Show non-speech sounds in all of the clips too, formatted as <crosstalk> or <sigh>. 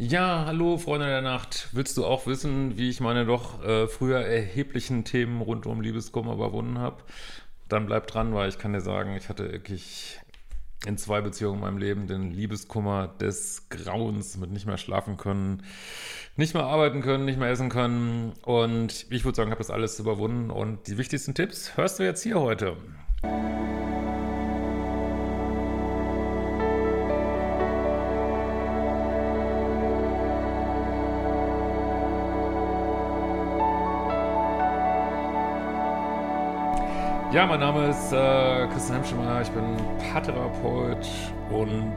Ja, hallo Freunde der Nacht. Willst du auch wissen, wie ich meine doch äh, früher erheblichen Themen rund um Liebeskummer überwunden habe? Dann bleib dran, weil ich kann dir sagen, ich hatte wirklich in zwei Beziehungen in meinem Leben den Liebeskummer des Grauens mit nicht mehr schlafen können, nicht mehr arbeiten können, nicht mehr essen können. Und ich würde sagen, habe das alles überwunden. Und die wichtigsten Tipps hörst du jetzt hier heute. Ja, mein Name ist äh, Christian Hemschemeyer, ich bin Paartherapeut und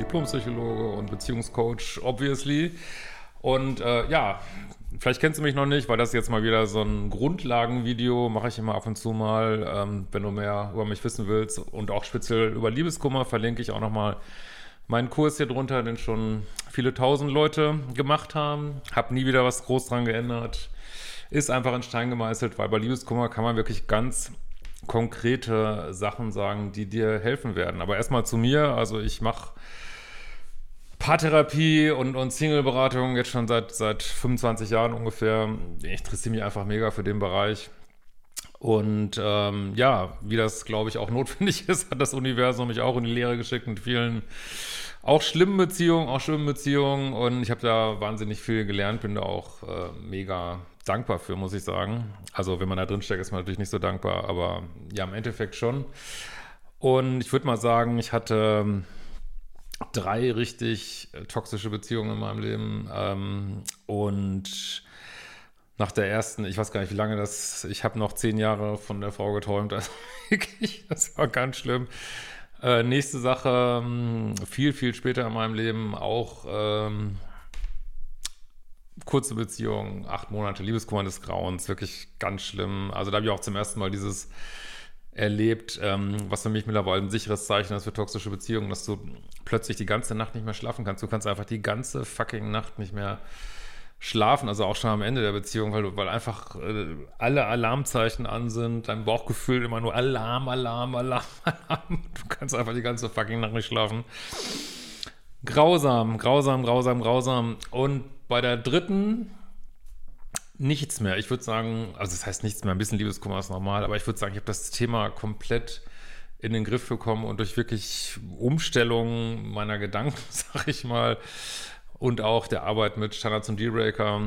Diplompsychologe und Beziehungscoach, obviously. Und äh, ja, vielleicht kennst du mich noch nicht, weil das jetzt mal wieder so ein Grundlagenvideo mache ich immer ab und zu mal. Ähm, wenn du mehr über mich wissen willst und auch speziell über Liebeskummer, verlinke ich auch nochmal meinen Kurs hier drunter, den schon viele tausend Leute gemacht haben. Hab nie wieder was groß dran geändert ist einfach in Stein gemeißelt, weil bei Liebeskummer kann man wirklich ganz konkrete Sachen sagen, die dir helfen werden. Aber erstmal zu mir, also ich mache Paartherapie und, und Single-Beratung jetzt schon seit, seit 25 Jahren ungefähr. Ich interessiere mich einfach mega für den Bereich. Und ähm, ja, wie das, glaube ich, auch <laughs> notwendig ist, hat das Universum mich auch in die Lehre geschickt mit vielen auch schlimmen Beziehungen, auch schlimmen Beziehungen. Und ich habe da wahnsinnig viel gelernt, bin da auch äh, mega dankbar für, muss ich sagen. Also wenn man da drin steckt, ist man natürlich nicht so dankbar, aber ja, im Endeffekt schon. Und ich würde mal sagen, ich hatte ähm, drei richtig äh, toxische Beziehungen in meinem Leben. Ähm, und nach der ersten, ich weiß gar nicht, wie lange das, ich habe noch zehn Jahre von der Frau geträumt. Also <laughs> wirklich, das war ganz schlimm. Äh, nächste Sache, ähm, viel, viel später in meinem Leben auch ähm, kurze Beziehung, acht Monate Liebeskummer des Grauens, wirklich ganz schlimm. Also da habe ich auch zum ersten Mal dieses erlebt, ähm, was für mich mittlerweile ein sicheres Zeichen ist für toxische Beziehungen, dass du plötzlich die ganze Nacht nicht mehr schlafen kannst. Du kannst einfach die ganze fucking Nacht nicht mehr schlafen, also auch schon am Ende der Beziehung, weil, weil einfach äh, alle Alarmzeichen an sind, dein Bauchgefühl immer nur Alarm, Alarm, Alarm, <laughs> Alarm. Du kannst einfach die ganze fucking Nacht nicht schlafen. Grausam, grausam, grausam, grausam. Und bei der dritten nichts mehr. Ich würde sagen, also das heißt nichts mehr, ein bisschen Liebeskummer ist normal, aber ich würde sagen, ich habe das Thema komplett in den Griff bekommen und durch wirklich Umstellung meiner Gedanken, <laughs> sag ich mal, und auch der Arbeit mit Standards und Dealbreaker,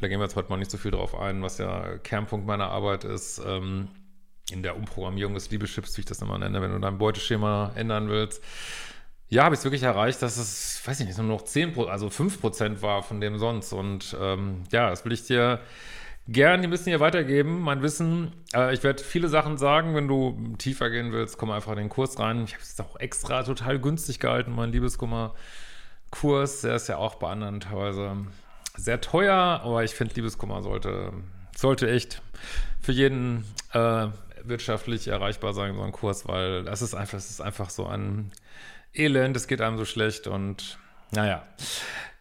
da gehen wir jetzt heute mal nicht so viel drauf ein, was ja Kernpunkt meiner Arbeit ist, ähm, in der Umprogrammierung des Liebeschips, wie ich das immer nenne, wenn du dein Beuteschema ändern willst. Ja, habe ich es wirklich erreicht, dass es, weiß ich nicht, nur noch 10, also 5 Prozent war von dem sonst. Und ähm, ja, das will ich dir gern ein bisschen hier weitergeben, mein Wissen. Äh, ich werde viele Sachen sagen, wenn du tiefer gehen willst, komm einfach in den Kurs rein. Ich habe es auch extra total günstig gehalten, mein Liebeskummer-Kurs. Der ist ja auch bei anderen teilweise sehr teuer, aber ich finde, Liebeskummer sollte, sollte echt für jeden äh, wirtschaftlich erreichbar sein, so ein Kurs, weil das ist einfach, das ist einfach so ein Elend, es geht einem so schlecht und naja.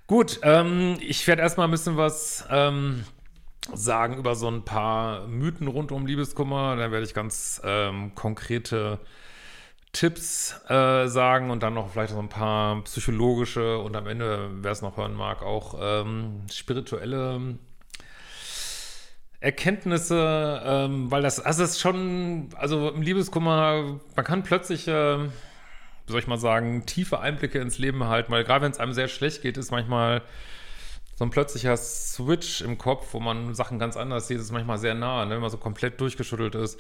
Gut, ähm, ich werde erstmal ein bisschen was ähm, sagen über so ein paar Mythen rund um Liebeskummer. Dann werde ich ganz ähm, konkrete Tipps äh, sagen und dann noch vielleicht so ein paar psychologische und am Ende, wer es noch hören mag, auch ähm, spirituelle Erkenntnisse, ähm, weil das, also es ist schon, also im Liebeskummer, man kann plötzlich äh, wie soll ich mal sagen, tiefe Einblicke ins Leben erhalten, weil gerade wenn es einem sehr schlecht geht, ist manchmal so ein plötzlicher Switch im Kopf, wo man Sachen ganz anders sieht, ist manchmal sehr nah, ne, wenn man so komplett durchgeschüttelt ist.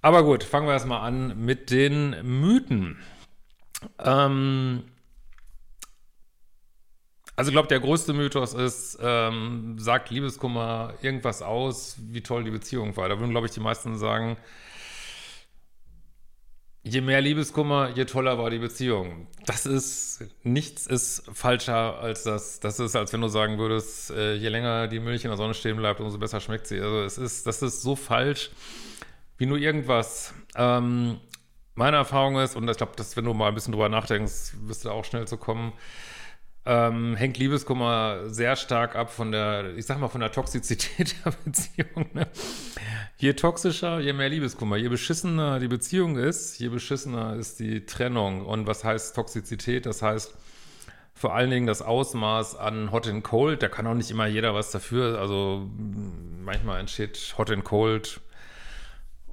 Aber gut, fangen wir erstmal an mit den Mythen. Ähm, also ich glaube, der größte Mythos ist, ähm, sagt Liebeskummer irgendwas aus, wie toll die Beziehung war. Da würden, glaube ich, die meisten sagen, je mehr Liebeskummer, je toller war die Beziehung. Das ist, nichts ist falscher als das. Das ist, als wenn du sagen würdest, äh, je länger die Milch in der Sonne stehen bleibt, umso besser schmeckt sie. Also es ist, das ist so falsch wie nur irgendwas. Ähm, meine Erfahrung ist, und ich glaube, dass wenn du mal ein bisschen drüber nachdenkst, wirst du auch schnell zu kommen, ähm, hängt Liebeskummer sehr stark ab von der, ich sag mal, von der Toxizität <laughs> der Beziehung. Ne? Je toxischer, je mehr Liebeskummer. Je beschissener die Beziehung ist, je beschissener ist die Trennung. Und was heißt Toxizität? Das heißt vor allen Dingen das Ausmaß an Hot and Cold. Da kann auch nicht immer jeder was dafür. Also manchmal entsteht Hot and Cold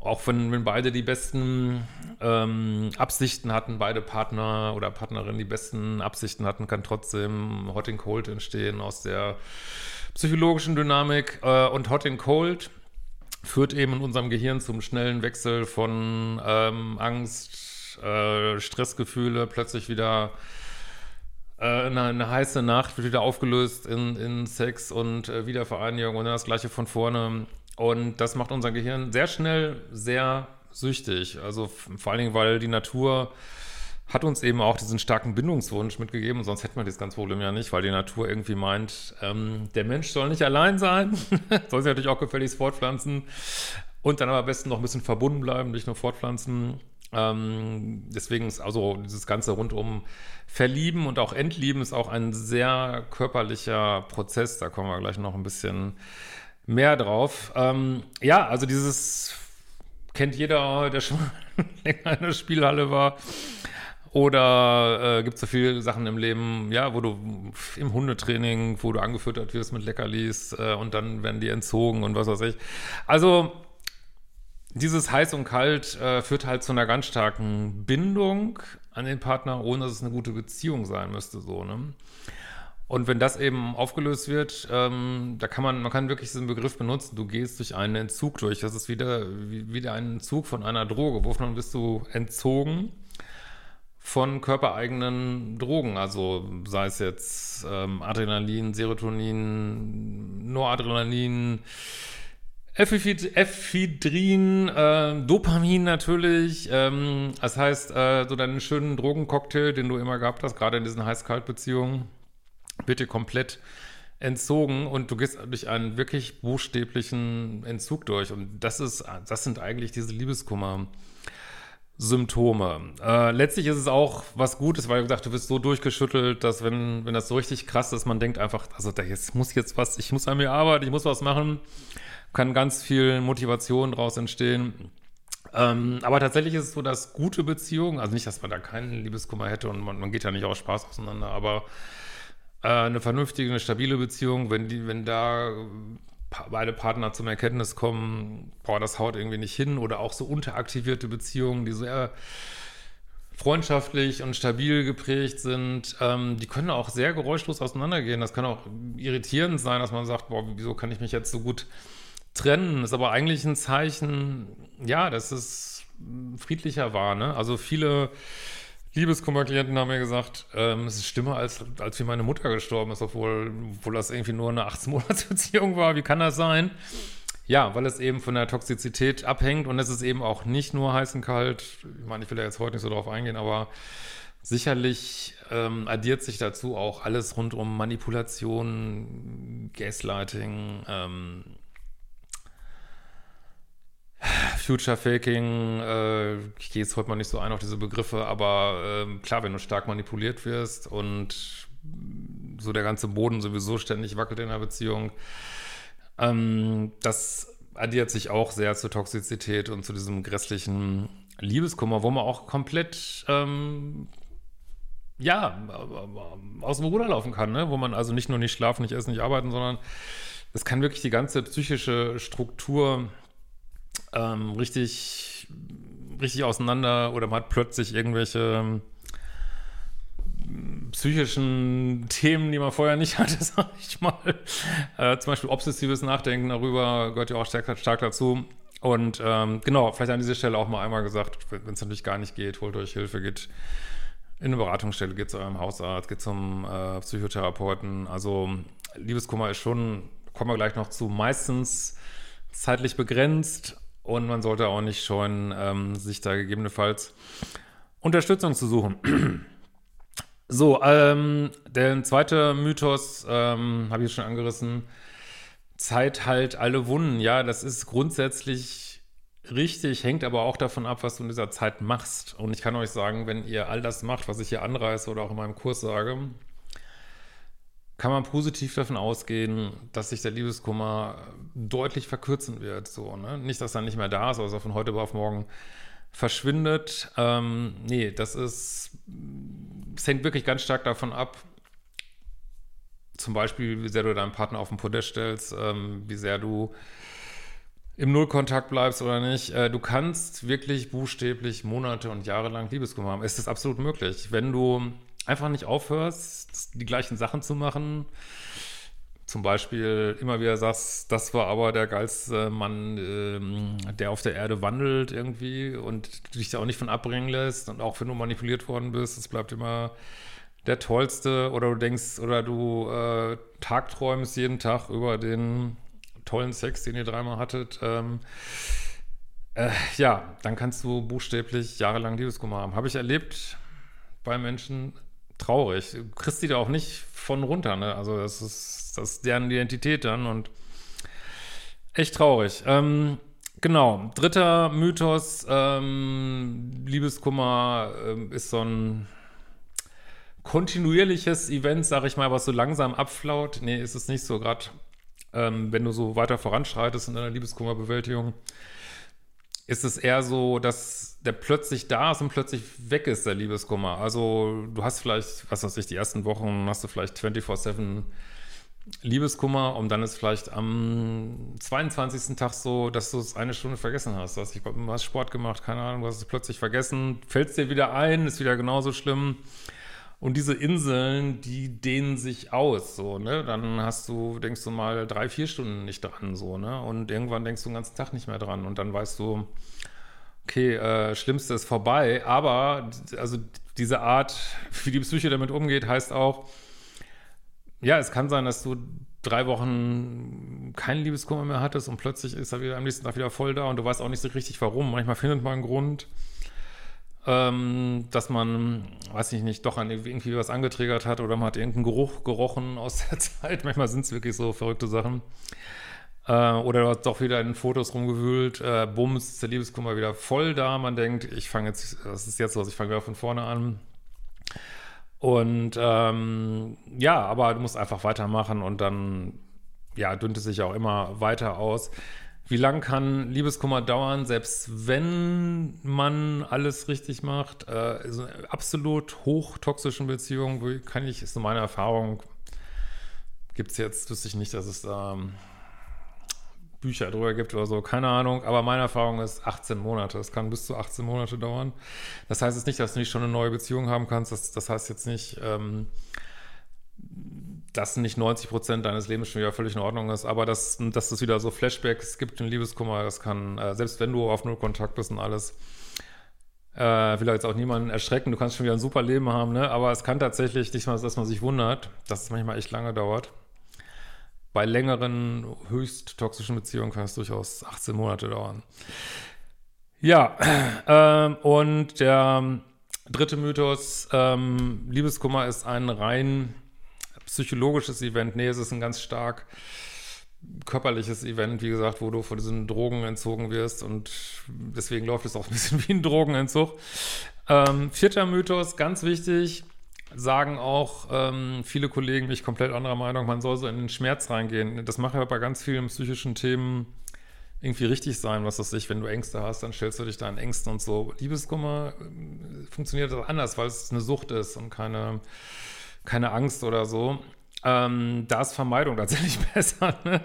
auch wenn, wenn beide die besten ähm, Absichten hatten, beide Partner oder Partnerinnen die besten Absichten hatten, kann trotzdem Hot and Cold entstehen aus der psychologischen Dynamik. Äh, und Hot and Cold führt eben in unserem Gehirn zum schnellen Wechsel von ähm, Angst, äh, Stressgefühle, plötzlich wieder äh, eine, eine, heiße Nacht wird wieder aufgelöst in, in Sex und äh, Wiedervereinigung und dann das gleiche von vorne. Und das macht unser Gehirn sehr schnell sehr süchtig. Also vor allen Dingen, weil die Natur hat uns eben auch diesen starken Bindungswunsch mitgegeben, sonst hätten wir das ganze Problem ja nicht, weil die Natur irgendwie meint, ähm, der Mensch soll nicht allein sein, <laughs> soll sich natürlich auch gefälligst fortpflanzen und dann aber am besten noch ein bisschen verbunden bleiben, nicht nur fortpflanzen. Ähm, deswegen ist also dieses ganze rundum Verlieben und auch Entlieben ist auch ein sehr körperlicher Prozess. Da kommen wir gleich noch ein bisschen mehr drauf. Ähm, ja, also dieses kennt jeder, der schon <laughs> länger in der Spielhalle war. Oder äh, gibt es so viele Sachen im Leben, ja, wo du im Hundetraining, wo du angefüttert wirst mit Leckerlis äh, und dann werden die entzogen und was weiß ich. Also dieses heiß und kalt äh, führt halt zu einer ganz starken Bindung an den Partner, ohne dass es eine gute Beziehung sein müsste, so, ne? Und wenn das eben aufgelöst wird, ähm, da kann man, man kann wirklich diesen Begriff benutzen, du gehst durch einen Entzug durch. Das ist wieder, wie, wieder ein Entzug von einer Droge. Wovon bist du entzogen? Von körpereigenen Drogen, also sei es jetzt ähm, Adrenalin, Serotonin, Noradrenalin, Ephedrin, äh, Dopamin natürlich. Ähm, das heißt, äh, so deinen schönen Drogencocktail, den du immer gehabt hast, gerade in diesen Heiß-Kalt-Beziehungen wird dir komplett entzogen und du gehst durch einen wirklich buchstäblichen Entzug durch. Und das ist, das sind eigentlich diese Liebeskummer. Symptome. Äh, letztlich ist es auch was Gutes, weil gesagt, du bist so durchgeschüttelt, dass wenn, wenn das so richtig krass ist, man denkt einfach, also da jetzt muss jetzt was, ich muss an mir arbeiten, ich muss was machen, kann ganz viel Motivation daraus entstehen. Ähm, aber tatsächlich ist es so, dass gute Beziehungen, also nicht, dass man da keinen Liebeskummer hätte und man, man geht ja nicht aus Spaß auseinander, aber eine vernünftige, eine stabile Beziehung, wenn die, wenn da beide Partner zum Erkenntnis kommen, boah, das haut irgendwie nicht hin oder auch so unteraktivierte Beziehungen, die sehr freundschaftlich und stabil geprägt sind, ähm, die können auch sehr geräuschlos auseinandergehen. Das kann auch irritierend sein, dass man sagt, boah, wieso kann ich mich jetzt so gut trennen? Ist aber eigentlich ein Zeichen, ja, dass es friedlicher war. Ne? Also viele Liebeskummerklienten haben mir gesagt, ähm, es ist schlimmer, als, als wie meine Mutter gestorben ist, obwohl, obwohl das irgendwie nur eine 18-Monats-Beziehung war. Wie kann das sein? Ja, weil es eben von der Toxizität abhängt und es ist eben auch nicht nur heiß und kalt. Ich meine, ich will da jetzt heute nicht so drauf eingehen, aber sicherlich ähm, addiert sich dazu auch alles rund um Manipulation, Gaslighting, ähm, Future Faking, äh, ich gehe jetzt heute mal nicht so ein auf diese Begriffe, aber äh, klar, wenn du stark manipuliert wirst und so der ganze Boden sowieso ständig wackelt in der Beziehung, ähm, das addiert sich auch sehr zur Toxizität und zu diesem grässlichen Liebeskummer, wo man auch komplett ähm, ja, aus dem Ruder laufen kann, ne? wo man also nicht nur nicht schlafen, nicht essen, nicht arbeiten, sondern es kann wirklich die ganze psychische Struktur ähm, richtig, richtig auseinander oder man hat plötzlich irgendwelche ähm, psychischen Themen, die man vorher nicht <laughs> hatte, sag ich mal. Äh, zum Beispiel obsessives Nachdenken darüber gehört ja auch stark, stark dazu. Und ähm, genau, vielleicht an dieser Stelle auch mal einmal gesagt, wenn es natürlich gar nicht geht, holt euch Hilfe, geht in eine Beratungsstelle, geht zu eurem Hausarzt, geht zum äh, Psychotherapeuten. Also Liebeskummer ist schon, kommen wir gleich noch zu, meistens zeitlich begrenzt Und man sollte auch nicht scheuen, ähm, sich da gegebenenfalls Unterstützung zu suchen. <clears throat> so, ähm, der zweite Mythos, ähm, habe ich schon angerissen, Zeit halt alle Wunden. Ja, das ist grundsätzlich richtig, hängt aber auch davon ab, was du in dieser Zeit machst. Und ich kann euch sagen, wenn ihr all das macht, was ich hier anreiße oder auch in meinem Kurs sage, kann man positiv davon ausgehen, dass sich der Liebeskummer deutlich verkürzen wird. So, ne? Nicht, dass er nicht mehr da ist, also von heute auf morgen verschwindet. Ähm, nee, das ist, es hängt wirklich ganz stark davon ab, zum Beispiel, wie sehr du deinen Partner auf den Podest stellst, ähm, wie sehr du im Nullkontakt bleibst oder nicht. Äh, du kannst wirklich buchstäblich Monate und Jahre lang Liebeskummer haben. Es ist absolut möglich. Wenn du einfach nicht aufhörst, die gleichen Sachen zu machen, zum Beispiel immer wieder sagst, das war aber der geilste Mann, ähm, der auf der Erde wandelt irgendwie und dich da auch nicht von abbringen lässt und auch wenn du manipuliert worden bist, es bleibt immer der tollste. Oder du denkst oder du äh, tagträumst jeden Tag über den tollen Sex, den ihr dreimal hattet, ähm, äh, ja, dann kannst du buchstäblich jahrelang Liebeskummer haben. Habe ich erlebt bei Menschen traurig. Du kriegst die da auch nicht von runter, ne? Also das ist, das ist deren Identität dann und echt traurig. Ähm, genau, dritter Mythos, ähm, Liebeskummer ähm, ist so ein kontinuierliches Event, sag ich mal, was so langsam abflaut. Nee, ist es nicht so, gerade ähm, wenn du so weiter voranschreitest in deiner Liebeskummerbewältigung, ist es eher so, dass der plötzlich da ist und plötzlich weg ist, der Liebeskummer. Also du hast vielleicht, was weiß ich, die ersten Wochen hast du vielleicht 24-7 Liebeskummer und dann ist vielleicht am 22. Tag so, dass du es eine Stunde vergessen hast. Du hast, du hast Sport gemacht, keine Ahnung, du hast es plötzlich vergessen, fällt es dir wieder ein, ist wieder genauso schlimm. Und diese Inseln, die dehnen sich aus, so, ne? Dann hast du, denkst du mal drei, vier Stunden nicht dran, so, ne? Und irgendwann denkst du den ganzen Tag nicht mehr dran und dann weißt du, okay, äh, Schlimmste ist vorbei, aber also diese Art, wie die Psyche damit umgeht, heißt auch, ja, es kann sein, dass du drei Wochen keinen Liebeskummer mehr hattest und plötzlich ist er wieder am nächsten Tag wieder voll da und du weißt auch nicht so richtig warum. Manchmal findet man einen Grund ähm, dass man, weiß ich nicht, doch an irgendwie was angetriggert hat oder man hat irgendeinen Geruch gerochen aus der <laughs> Zeit. Manchmal sind es wirklich so verrückte Sachen. Äh, oder du hast doch wieder in Fotos rumgewühlt, äh, bums, ist der Liebeskummer wieder voll da. Man denkt, ich fange jetzt, das ist jetzt was, ich fange wieder von vorne an. Und ähm, ja, aber du musst einfach weitermachen und dann ja, dünnt es sich auch immer weiter aus. Wie lang kann Liebeskummer dauern, selbst wenn man alles richtig macht? Äh, so absolut hochtoxischen Beziehungen, kann ich, ist so meine Erfahrung, gibt es jetzt, wüsste ich nicht, dass es da ähm, Bücher drüber gibt oder so, keine Ahnung, aber meine Erfahrung ist 18 Monate. Es kann bis zu 18 Monate dauern. Das heißt jetzt nicht, dass du nicht schon eine neue Beziehung haben kannst. Das, das heißt jetzt nicht, ähm, dass nicht 90 Prozent deines Lebens schon wieder völlig in Ordnung ist, aber dass, dass es wieder so Flashbacks gibt in Liebeskummer, das kann, äh, selbst wenn du auf Null Kontakt bist und alles, äh, will jetzt auch niemanden erschrecken, du kannst schon wieder ein super Leben haben, ne? aber es kann tatsächlich nicht mal, dass man sich wundert, dass es manchmal echt lange dauert. Bei längeren, höchst toxischen Beziehungen kann es durchaus 18 Monate dauern. Ja, <clears throat> ähm, und der dritte Mythos, ähm, Liebeskummer ist ein rein psychologisches Event. Nee, es ist ein ganz stark körperliches Event, wie gesagt, wo du von diesen Drogen entzogen wirst und deswegen läuft es auch ein bisschen <laughs> wie ein Drogenentzug. Ähm, vierter Mythos, ganz wichtig, sagen auch ähm, viele Kollegen, mich komplett anderer Meinung, man soll so in den Schmerz reingehen. Das macht ja bei ganz vielen psychischen Themen irgendwie richtig sein, was das ich, wenn du Ängste hast, dann stellst du dich deinen Ängsten und so. Liebeskummer äh, funktioniert anders, weil es eine Sucht ist und keine keine Angst oder so. Ähm, da ist Vermeidung <laughs> tatsächlich besser. Ne?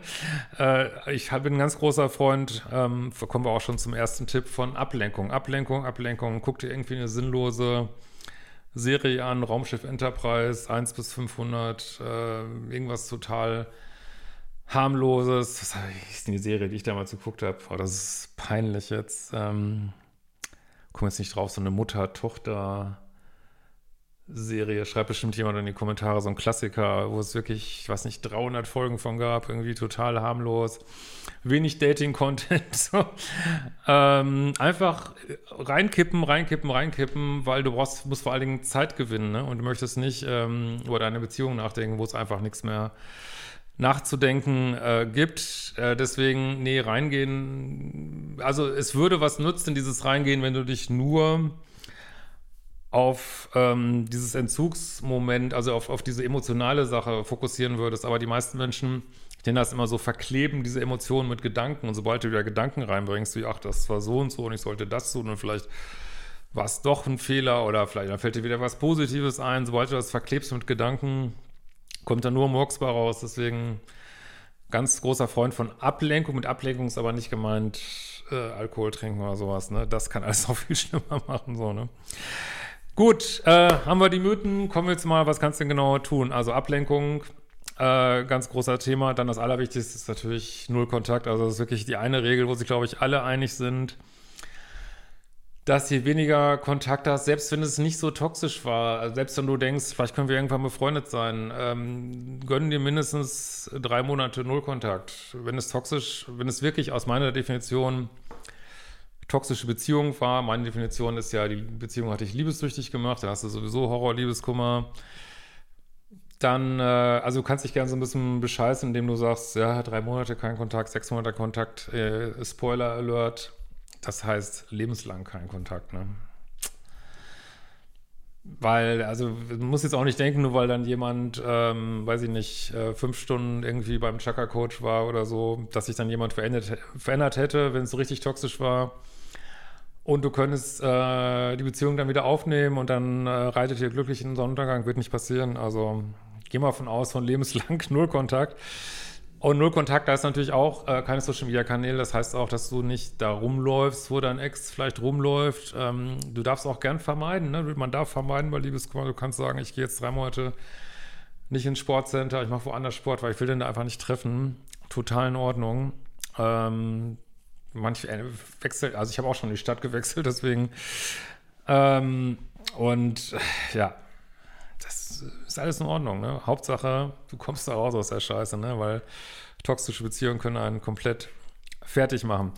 Äh, ich bin ein ganz großer Freund, ähm, kommen wir auch schon zum ersten Tipp von Ablenkung. Ablenkung, Ablenkung. Guck dir irgendwie eine sinnlose Serie an, Raumschiff Enterprise, 1 bis 500, äh, irgendwas total harmloses. Was ist denn die Serie, die ich damals geguckt habe? Oh, das ist peinlich jetzt. Ähm, komm jetzt nicht drauf, so eine Mutter-Tochter- Serie, schreibt bestimmt jemand in die Kommentare, so ein Klassiker, wo es wirklich, ich weiß nicht, 300 Folgen von gab, irgendwie total harmlos, wenig Dating-Content, <laughs> so. ähm, einfach reinkippen, reinkippen, reinkippen, weil du brauchst, musst vor allen Dingen Zeit gewinnen, ne? und du möchtest nicht ähm, über deine Beziehung nachdenken, wo es einfach nichts mehr nachzudenken äh, gibt. Äh, deswegen, nee, reingehen, also es würde was nutzen, dieses Reingehen, wenn du dich nur auf ähm, dieses Entzugsmoment, also auf, auf diese emotionale Sache fokussieren würdest. Aber die meisten Menschen, denen das immer so verkleben, diese Emotionen mit Gedanken. Und sobald du wieder Gedanken reinbringst, wie, ach, das war so und so und ich sollte das tun und vielleicht war es doch ein Fehler oder vielleicht dann fällt dir wieder was Positives ein. Sobald du das verklebst mit Gedanken, kommt da nur Murks bei raus. Deswegen ganz großer Freund von Ablenkung. Mit Ablenkung ist aber nicht gemeint äh, Alkohol trinken oder sowas. Ne? Das kann alles <laughs> noch viel schlimmer machen. So, ne? Gut, äh, haben wir die Mythen. Kommen wir jetzt mal, was kannst du denn genau tun? Also Ablenkung, äh, ganz großer Thema. Dann das Allerwichtigste ist natürlich Null Kontakt. Also das ist wirklich die eine Regel, wo sich, glaube ich, alle einig sind, dass je weniger Kontakt hast, selbst wenn es nicht so toxisch war, also selbst wenn du denkst, vielleicht können wir irgendwann befreundet sein, ähm, gönnen dir mindestens drei Monate Null Kontakt. Wenn es toxisch, wenn es wirklich aus meiner Definition toxische Beziehung war. Meine Definition ist ja, die Beziehung hat dich liebessüchtig gemacht, da hast du sowieso Horror, Liebeskummer. Dann, äh, also du kannst dich gerne so ein bisschen bescheißen, indem du sagst, ja, drei Monate kein Kontakt, sechs Monate Kontakt, äh, Spoiler Alert. Das heißt lebenslang kein Kontakt, ne? Weil, also man muss jetzt auch nicht denken, nur weil dann jemand, ähm, weiß ich nicht, äh, fünf Stunden irgendwie beim Chakra-Coach war oder so, dass sich dann jemand verändert, verändert hätte, wenn es so richtig toxisch war. Und du könntest äh, die Beziehung dann wieder aufnehmen und dann äh, reitet ihr glücklich in den Sonnenuntergang. Wird nicht passieren. Also geh mal von aus, von lebenslang <laughs> Null Kontakt. Und Null Kontakt heißt natürlich auch äh, keine Social Media Kanäle. Das heißt auch, dass du nicht da rumläufst, wo dein Ex vielleicht rumläuft. Ähm, du darfst auch gern vermeiden. Ne? Man darf vermeiden bei Liebeskummer. Du kannst sagen, ich gehe jetzt drei Monate nicht ins Sportcenter, ich mache woanders Sport, weil ich will den da einfach nicht treffen. Total in Ordnung. Ähm, manche äh, wechseln, also ich habe auch schon die Stadt gewechselt, deswegen ähm, und ja, das ist alles in Ordnung, ne? Hauptsache, du kommst da raus aus der Scheiße, ne? Weil toxische Beziehungen können einen komplett fertig machen.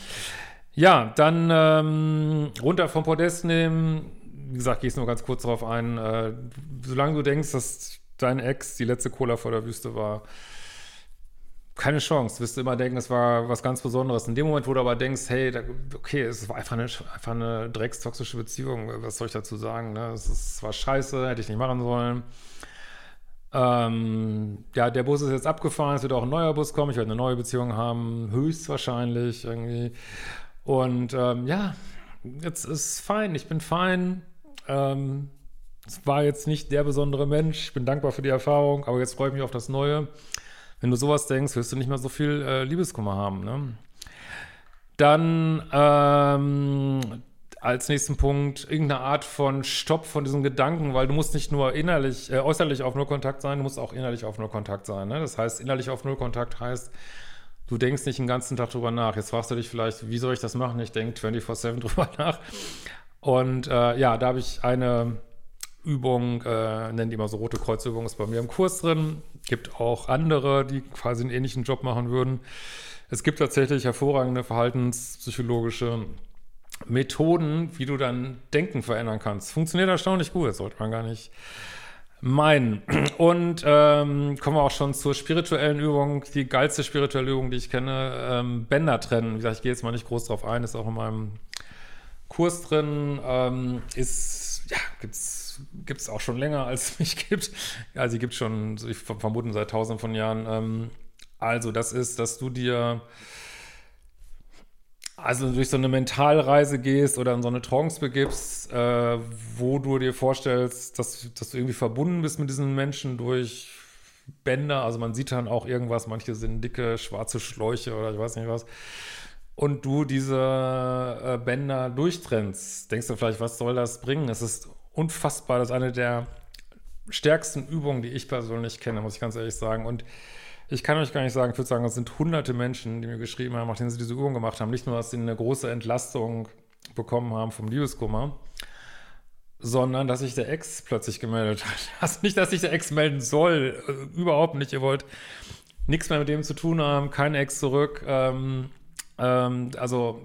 Ja, dann ähm, runter vom Podest nehmen. Wie gesagt, gehst nur ganz kurz darauf ein. Äh, solange du denkst, dass dein Ex die letzte Cola vor der Wüste war, keine Chance. Du wirst immer denken, es war was ganz Besonderes. In dem Moment, wo du aber denkst, hey, da, okay, es war einfach eine, einfach eine dreckstoxische Beziehung, was soll ich dazu sagen? Ne? Es, es war scheiße, hätte ich nicht machen sollen. Ähm, ja, der Bus ist jetzt abgefahren, es wird auch ein neuer Bus kommen, ich werde eine neue Beziehung haben, höchstwahrscheinlich irgendwie. Und ähm, ja, jetzt ist fein, ich bin fein. Ähm, es war jetzt nicht der besondere Mensch, ich bin dankbar für die Erfahrung, aber jetzt freue ich mich auf das Neue. Wenn du sowas denkst, wirst du nicht mehr so viel äh, Liebeskummer haben. Ne? Dann ähm, als nächsten Punkt irgendeine Art von Stopp von diesen Gedanken, weil du musst nicht nur innerlich, äh, äußerlich auf Null Kontakt sein, du musst auch innerlich auf Null Kontakt sein. Ne? Das heißt, innerlich auf Null Kontakt heißt, du denkst nicht den ganzen Tag drüber nach. Jetzt fragst du dich vielleicht, wie soll ich das machen? Ich denke 24-7 <laughs> drüber nach. Und äh, ja, da habe ich eine Übung, äh, nennen die mal so rote Kreuzübung, ist bei mir im Kurs drin. Gibt auch andere, die quasi einen ähnlichen Job machen würden. Es gibt tatsächlich hervorragende verhaltenspsychologische Methoden, wie du dein Denken verändern kannst. Funktioniert erstaunlich gut, das sollte man gar nicht meinen. Und ähm, kommen wir auch schon zur spirituellen Übung, die geilste spirituelle Übung, die ich kenne, ähm, Bänder trennen. Wie gesagt, ich gehe jetzt mal nicht groß drauf ein, ist auch in meinem Kurs drin, ähm, ist, ja, gibt's gibt es auch schon länger, als es mich gibt. Ja, sie gibt schon, ich vermute, seit tausenden von Jahren. Ähm, also, das ist, dass du dir also durch so eine Mentalreise gehst oder in so eine Trance begibst, äh, wo du dir vorstellst, dass, dass du irgendwie verbunden bist mit diesen Menschen durch Bänder. Also man sieht dann auch irgendwas, manche sind dicke, schwarze Schläuche oder ich weiß nicht was. Und du diese äh, Bänder durchtrennst. Denkst du vielleicht, was soll das bringen? Es ist unfassbar. Das ist eine der stärksten Übungen, die ich persönlich kenne, muss ich ganz ehrlich sagen. Und ich kann euch gar nicht sagen, ich würde sagen, es sind hunderte Menschen, die mir geschrieben haben, nachdem sie diese Übung gemacht haben. Nicht nur, dass sie eine große Entlastung bekommen haben vom Liebeskummer, sondern dass sich der Ex plötzlich gemeldet hat. <laughs> Also nicht, dass sich der Ex melden soll, äh, überhaupt nicht. Ihr wollt nichts mehr mit dem zu tun haben, kein Ex zurück. Ähm, ähm, also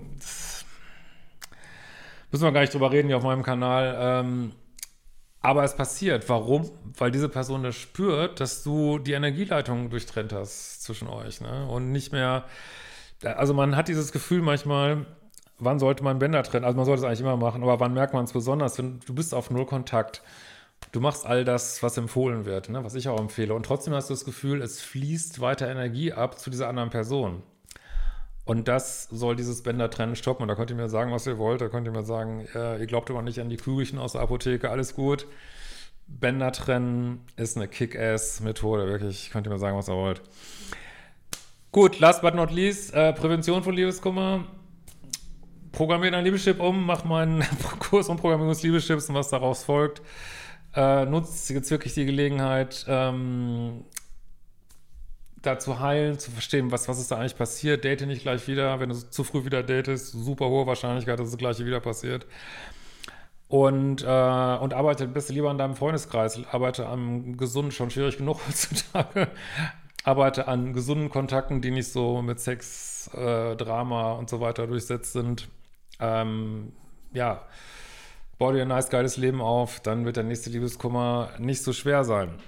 müssen wir gar nicht drüber reden hier auf meinem Kanal. Ähm, aber es passiert. Warum? Weil diese Person das spürt, dass du die Energieleitung durchtrennt hast zwischen euch. Ne? Und nicht mehr. Also man hat dieses Gefühl manchmal, wann sollte man Bänder trennen? Also man sollte es eigentlich immer machen, aber wann merkt man es besonders? Wenn du bist auf Null Kontakt. Du machst all das, was empfohlen wird, ne? was ich auch empfehle. Und trotzdem hast du das Gefühl, es fließt weiter Energie ab zu dieser anderen Person. Und das soll dieses Bändertrennen stoppen. Und da könnt ihr mir sagen, was ihr wollt. Da könnt ihr mir sagen, äh, ihr glaubt aber nicht an die Kügelchen aus der Apotheke, alles gut. Bänder trennen ist eine Kick-Ass-Methode, wirklich. Könnt ihr mir sagen, was ihr wollt. Gut, last but not least, äh, Prävention von Liebeskummer programmiere dein Liebeschip um, mach meinen <laughs> Kurs um Programmierung des Liebeschips und was daraus folgt. Äh, nutzt jetzt wirklich die Gelegenheit, ähm, da zu heilen, zu verstehen, was, was ist da eigentlich passiert. Date nicht gleich wieder. Wenn du zu früh wieder datest, super hohe Wahrscheinlichkeit, dass das Gleiche wieder passiert. Und, äh, und arbeite bist lieber an deinem Freundeskreis, arbeite am gesunden, schon schwierig genug <laughs> heutzutage, arbeite an gesunden Kontakten, die nicht so mit Sex, äh, Drama und so weiter durchsetzt sind ähm, ja, bau dir ein nice, geiles Leben auf, dann wird der nächste Liebeskummer nicht so schwer sein.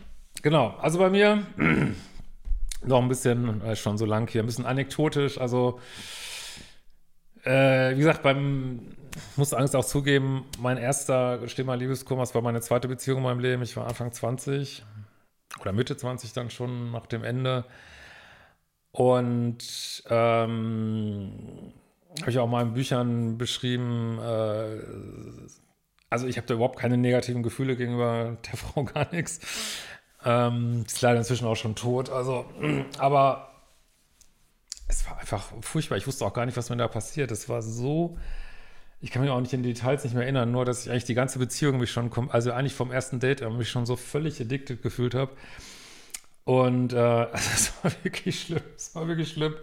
Genau, also bei mir <clears throat> noch ein bisschen, äh, schon so lang hier, ein bisschen anekdotisch, also äh, wie gesagt, beim, muss Angst auch zugeben, mein erster Thema Liebeskummer, das war meine zweite Beziehung in meinem Leben, ich war Anfang 20 oder Mitte 20 dann schon nach dem Ende. Und ähm, habe ich auch mal in Büchern beschrieben, äh, also ich habe da überhaupt keine negativen Gefühle gegenüber der <laughs> Frau, gar nichts. Ähm, ist leider inzwischen auch schon tot, also, <clears throat> aber es war einfach furchtbar. Ich wusste auch gar nicht, was mir da passiert. Es war so, ich kann mich auch nicht in die Details nicht mehr erinnern, nur dass ich eigentlich die ganze Beziehung mich schon, also eigentlich vom ersten Date mich schon so völlig addicted gefühlt habe. Und äh, <laughs> es war wirklich schlimm, es war wirklich schlimm.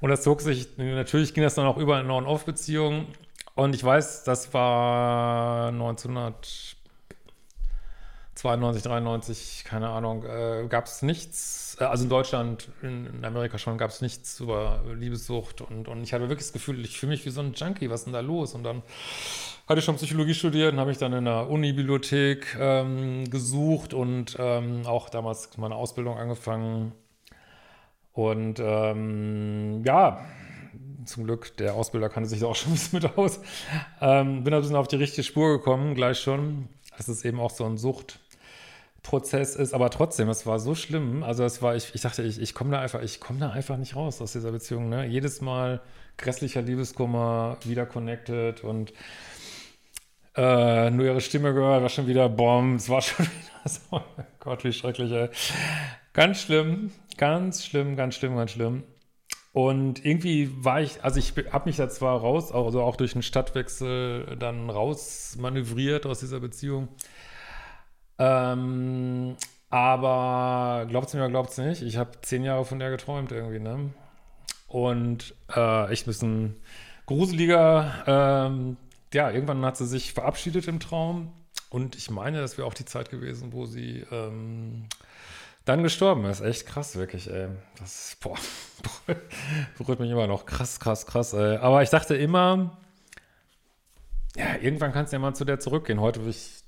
Und das zog sich, natürlich ging das dann auch über eine On-Off-Beziehung. Und ich weiß, das war 1900 92, 93, keine Ahnung, äh, gab es nichts, äh, also in Deutschland, in, in Amerika schon, gab es nichts über Liebessucht und, und ich hatte wirklich das Gefühl, ich fühle mich wie so ein Junkie, was ist denn da los? Und dann hatte ich schon Psychologie studiert und habe mich dann in der Uni-Bibliothek ähm, gesucht und ähm, auch damals meine Ausbildung angefangen. Und ähm, ja, zum Glück, der Ausbilder kannte sich da auch schon ein bisschen mit aus. Ähm, bin ein bisschen auf die richtige Spur gekommen, gleich schon. Das ist eben auch so ein Sucht. Prozess ist, aber trotzdem, es war so schlimm. Also es war, ich, ich dachte, ich, ich komme da einfach, ich komme da einfach nicht raus aus dieser Beziehung. Ne? Jedes Mal grässlicher Liebeskummer, wieder connected und äh, nur ihre Stimme gehört, war schon wieder Bomb, es war schon <laughs> wieder so, oh Gott, wie schrecklich, ey. Ganz schlimm, ganz schlimm, ganz schlimm, ganz schlimm. Und irgendwie war ich, also ich habe mich da zwar raus, also auch durch einen Stadtwechsel dann raus manövriert aus dieser Beziehung. Ähm, aber es mir oder es nicht, ich habe zehn Jahre von der geträumt irgendwie, ne? Und äh, echt ein bisschen gruseliger. Ähm, ja, irgendwann hat sie sich verabschiedet im Traum. Und ich meine, das wäre auch die Zeit gewesen, wo sie ähm, dann gestorben ist. Echt krass, wirklich, ey. Das, boah, <laughs> berührt mich immer noch. Krass, krass, krass, ey. Aber ich dachte immer, ja, irgendwann kannst du ja mal zu der zurückgehen. Heute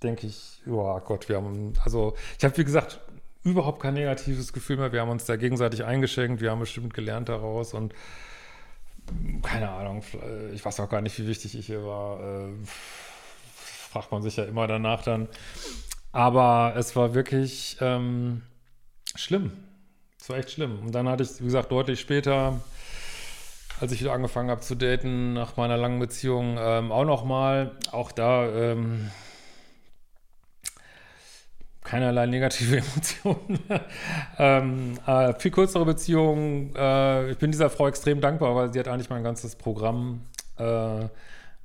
denke ich, oh Gott, wir haben, also ich habe, wie gesagt, überhaupt kein negatives Gefühl mehr. Wir haben uns da gegenseitig eingeschenkt, wir haben bestimmt gelernt daraus und keine Ahnung, ich weiß auch gar nicht, wie wichtig ich hier war. Äh, fragt man sich ja immer danach dann. Aber es war wirklich ähm, schlimm. Es war echt schlimm. Und dann hatte ich, wie gesagt, deutlich später als ich wieder angefangen habe zu daten, nach meiner langen Beziehung, ähm, auch nochmal, auch da ähm, keinerlei negative <laughs> Emotionen. ähm, äh, viel kürzere Beziehung. Äh, ich bin dieser Frau extrem dankbar, weil sie hat eigentlich mein ganzes Programm äh,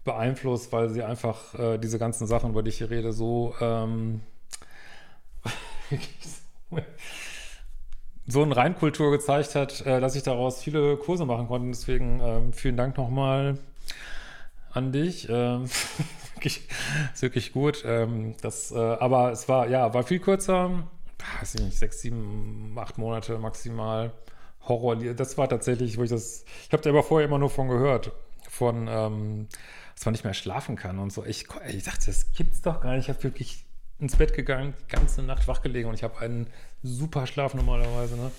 beeinflusst, weil sie einfach äh, diese ganzen Sachen, über die ich hier rede, so ähm, <laughs> so eine Reinkultur gezeigt hat, äh, dass ich daraus viele Kurse machen konnte. Deswegen ähm, vielen Dank nochmal an dich. Ähm, <laughs> wirklich, ist wirklich gut. Ähm, das, äh, aber es war, ja, war viel kürzer, weiß ich nicht, sechs, sieben, acht Monate maximal. Horror, das war tatsächlich, wo ich das, ich habe da aber vorher immer nur von gehört, von, dass man nicht mehr schlafen kann und so. Ich, ich dachte, das gibt's doch gar nicht. Ich habe wirklich ins Bett gegangen, die ganze Nacht wachgelegen und ich habe einen super Schlaf normalerweise. Ne?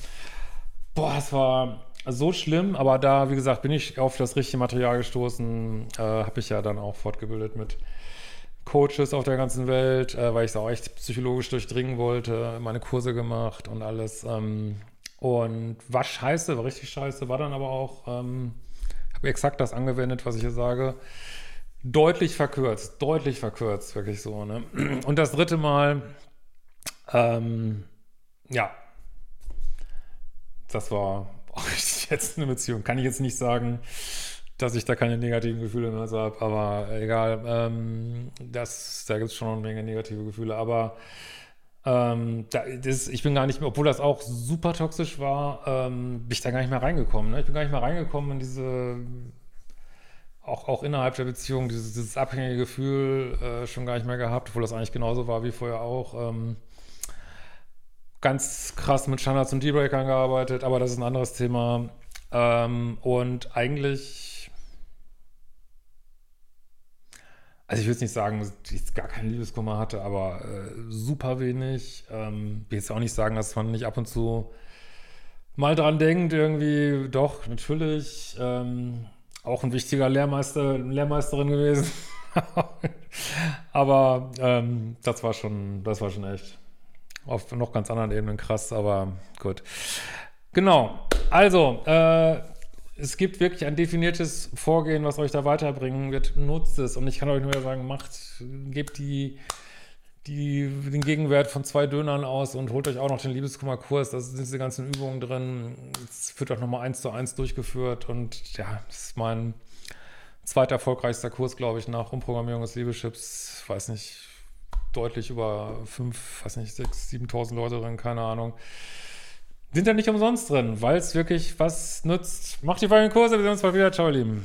Boah, es war so schlimm, aber da, wie gesagt, bin ich auf das richtige Material gestoßen. Äh, habe ich ja dann auch fortgebildet mit Coaches auf der ganzen Welt, äh, weil ich es auch echt psychologisch durchdringen wollte, meine Kurse gemacht und alles. Ähm, und war scheiße, war richtig scheiße, war dann aber auch, ähm, habe exakt das angewendet, was ich hier sage. Deutlich verkürzt, deutlich verkürzt, wirklich so. Ne? Und das dritte Mal, ähm, ja, das war <laughs> auch jetzt eine Beziehung. Kann ich jetzt nicht sagen, dass ich da keine negativen Gefühle mehr habe, aber egal. Ähm, das, da gibt es schon eine Menge negative Gefühle, aber ähm, da, das, ich bin gar nicht mehr, obwohl das auch super toxisch war, ähm, bin ich da gar nicht mehr reingekommen. Ne? Ich bin gar nicht mehr reingekommen in diese, auch, auch innerhalb der Beziehung, dieses, dieses abhängige Gefühl äh, schon gar nicht mehr gehabt, obwohl das eigentlich genauso war wie vorher auch. Ähm, ganz krass mit Standards und Dealbreakern gearbeitet, aber das ist ein anderes Thema. Ähm, und eigentlich also ich würde jetzt nicht sagen, dass ich gar keinen Liebeskummer hatte, aber äh, super wenig. Ähm, will jetzt auch nicht sagen, dass man nicht ab und zu mal dran denkt, irgendwie, doch, natürlich. Ähm, auch ein wichtiger Lehrmeister, Lehrmeisterin gewesen. <laughs> aber ähm, das war schon, das war schon echt auf noch ganz anderen Ebenen krass, aber gut. Genau. Also, äh, es gibt wirklich ein definiertes Vorgehen, was euch da weiterbringen wird. Nutzt es. Und ich kann euch nur sagen, macht, gebt die, die, den Gegenwert von zwei Dönern aus und holt euch auch noch den Liebeskummerkurs. Da sind diese ganzen Übungen drin. Es wird auch nochmal eins zu eins durchgeführt. Und ja, das ist mein zweiter erfolgreichster Kurs, glaube ich, nach Umprogrammierung des Liebeschips. Weiß nicht, deutlich über fünf, weiß nicht, sechs, siebentausend Leute drin, keine Ahnung sind ja nicht umsonst drin, weil es wirklich was nützt. Macht die beiden Kurse, wir sehen uns bald wieder. Ciao, ihr Lieben.